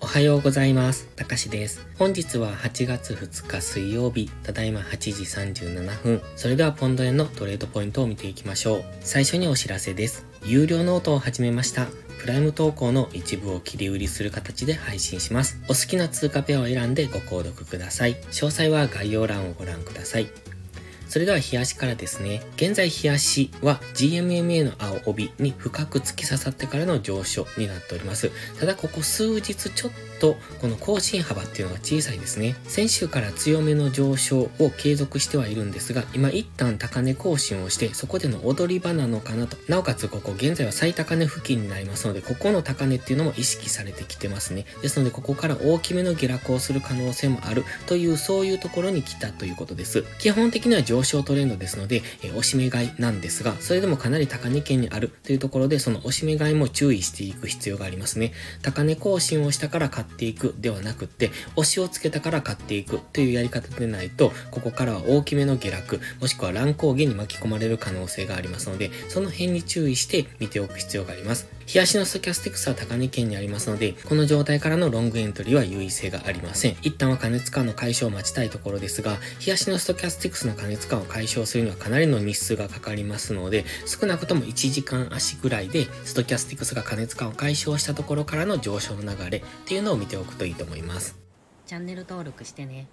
おはようございます。たかしです。本日は8月2日水曜日、ただいま8時37分。それではポンド円のトレードポイントを見ていきましょう。最初にお知らせです。有料ノートを始めました。プライム投稿の一部を切り売りする形で配信します。お好きな通貨ペアを選んでご購読ください。詳細は概要欄をご覧ください。それでは日足からですね。現在日足は GMMA の青帯に深く突き刺さってからの上昇になっております。ただここ数日ちょっとこの更新幅っていうのが小さいですね。先週から強めの上昇を継続してはいるんですが、今一旦高値更新をして、そこでの踊り場なのかなと。なおかつここ現在は最高値付近になりますので、ここの高値っていうのも意識されてきてますね。ですのでここから大きめの下落をする可能性もあるというそういうところに来たということです。基本的には上昇トレンドですので、え押し目買いなんですが、それでもかなり高値圏にあるというところで、その押し目買いも注意していく必要がありますね。高値更新をしたから買っていくではなくって、押しをつけたから買っていくというやり方でないと、ここからは大きめの下落、もしくは乱高下に巻き込まれる可能性がありますので、その辺に注意して見ておく必要があります。日足のストキャスティクスは高値圏にありますので、この状態からのロングエントリーは優位性がありません。一旦は過熱感の解消を待ちたいところですが、日足のストキャスティクスの過熱感を解消するにはかなりの日数がかかりますので、少なくとも1時間足ぐらいで、ストキャスティクスが過熱感を解消したところからの上昇の流れっていうのを見ておくといいと思います。チャンネル登録してね。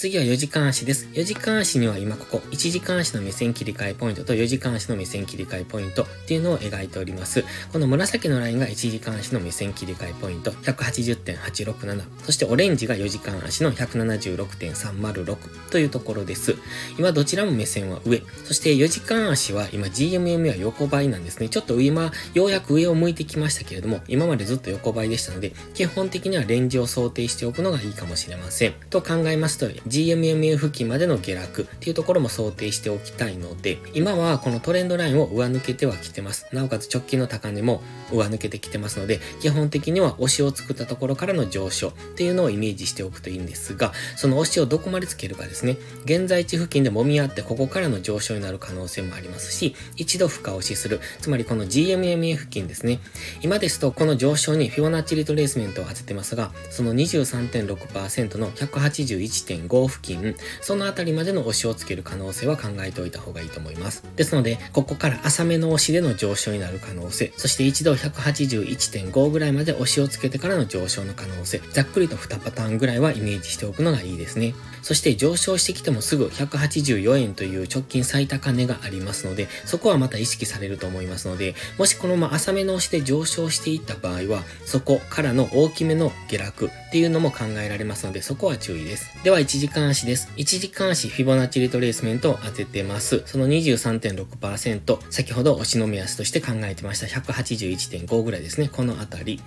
次は4時間足です。4時間足には今ここ、1時間足の目線切り替えポイントと4時間足の目線切り替えポイントっていうのを描いております。この紫のラインが1時間足の目線切り替えポイント、180.867。そしてオレンジが4時間足の176.306というところです。今どちらも目線は上。そして4時間足は今 GMM は横ばいなんですね。ちょっと今、ようやく上を向いてきましたけれども、今までずっと横ばいでしたので、基本的にはレンジを想定しておくのがいいかもしれません。と考えますと、GMMA 付近までの下落っていうところも想定しておきたいので、今はこのトレンドラインを上抜けてはきてます。なおかつ直近の高値も上抜けてきてますので、基本的には押しを作ったところからの上昇っていうのをイメージしておくといいんですが、その押しをどこまでつけるかですね。現在地付近で揉み合ってここからの上昇になる可能性もありますし、一度深押しする。つまりこの GMMA 付近ですね。今ですとこの上昇にフィボナッチリトレースメントを当ててますが、その23.6%の181.5 5付近、そのあたりまでの押しをつける可能性は考えておいた方がいいと思います。ですので、ここから浅めの押しでの上昇になる可能性、そして一度181.5ぐらいまで押しをつけてからの上昇の可能性、ざっくりと2パターンぐらいはイメージしておくのがいいですね。そして上昇してきてもすぐ184円という直近最高値がありますので、そこはまた意識されると思いますので、もしこのまま浅めの押しで上昇していった場合は、そこからの大きめの下落っていうのも考えられますので、そこは注意です。では1時間足です。1時間足フィボナッチリトレースメントを当ててます。その23.6%、先ほど押しの目安として考えてました。181.5ぐらいですね。このあたり。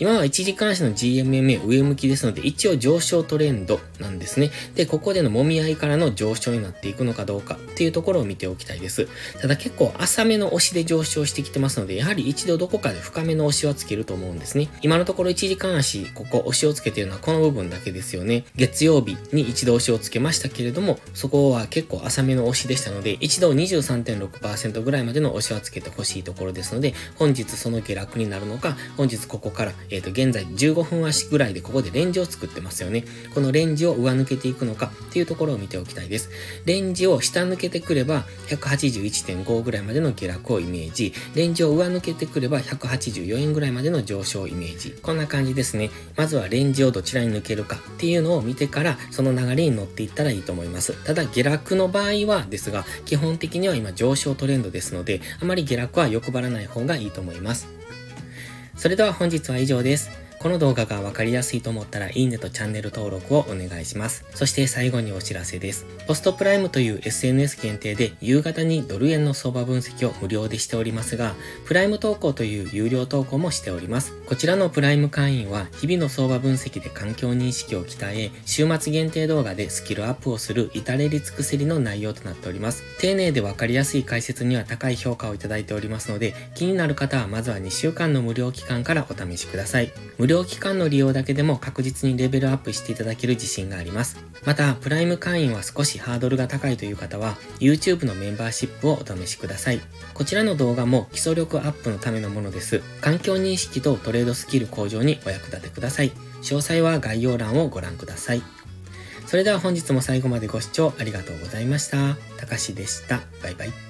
今は1時間足の GMMA 上向きですので、一応上昇トレンドなんですね。で、ここでの揉み合いからの上昇になっていくのかどうかっていうところを見ておきたいです。ただ結構浅めの押しで上昇してきてますので、やはり一度どこかで深めの押しはつけると思うんですね。今のところ1時間足、ここ押しをつけているのはこの部分だけですよね。月曜日に一度押しをつけましたけれども、そこは結構浅めの押しでしたので、一度23.6%ぐらいまでの押しはつけてほしいところですので、本日その下落になるのか、本日ここから、えっ、ー、と、現在15分足ぐらいでここでレンジを作ってますよね。このレンジを上抜けていくのかっていうところを見ておきたいです。レンジを下抜けてくれば、181.5ぐらいまでの下落をイメージ、レンジを上抜けてくれば、184円ぐらいまでの上昇イメージ。こんな感じですね。まずはレンジをどちらに抜けるかっていうのを見てから、その流れに乗っていったらいいと思います。ただ、下落の場合はですが、基本的には今上昇トレンドですので、あまり下落は欲張らない方がいいと思います。それでは本日は以上です。この動画がわかりやすいと思ったらいいねとチャンネル登録をお願いします。そして最後にお知らせです。ポストプライムという SNS 限定で夕方にドル円の相場分析を無料でしておりますが、プライム投稿という有料投稿もしております。こちらのプライム会員は日々の相場分析で環境認識を鍛え、週末限定動画でスキルアップをする至れり尽くせりの内容となっております。丁寧でわかりやすい解説には高い評価をいただいておりますので、気になる方はまずは2週間の無料期間からお試しください。料期間の利用だけでも確実にレベルアップしていただける自信があります。また、プライム会員は少しハードルが高いという方は、YouTube のメンバーシップをお試しください。こちらの動画も基礎力アップのためのものです。環境認識とトレードスキル向上にお役立てください。詳細は概要欄をご覧ください。それでは本日も最後までご視聴ありがとうございました。たかしでした。バイバイ。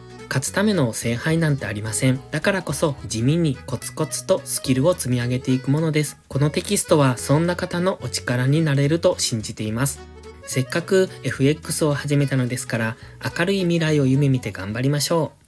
勝つための聖杯なんてありません。だからこそ地味にコツコツとスキルを積み上げていくものです。このテキストはそんな方のお力になれると信じています。せっかく FX を始めたのですから、明るい未来を夢見て頑張りましょう。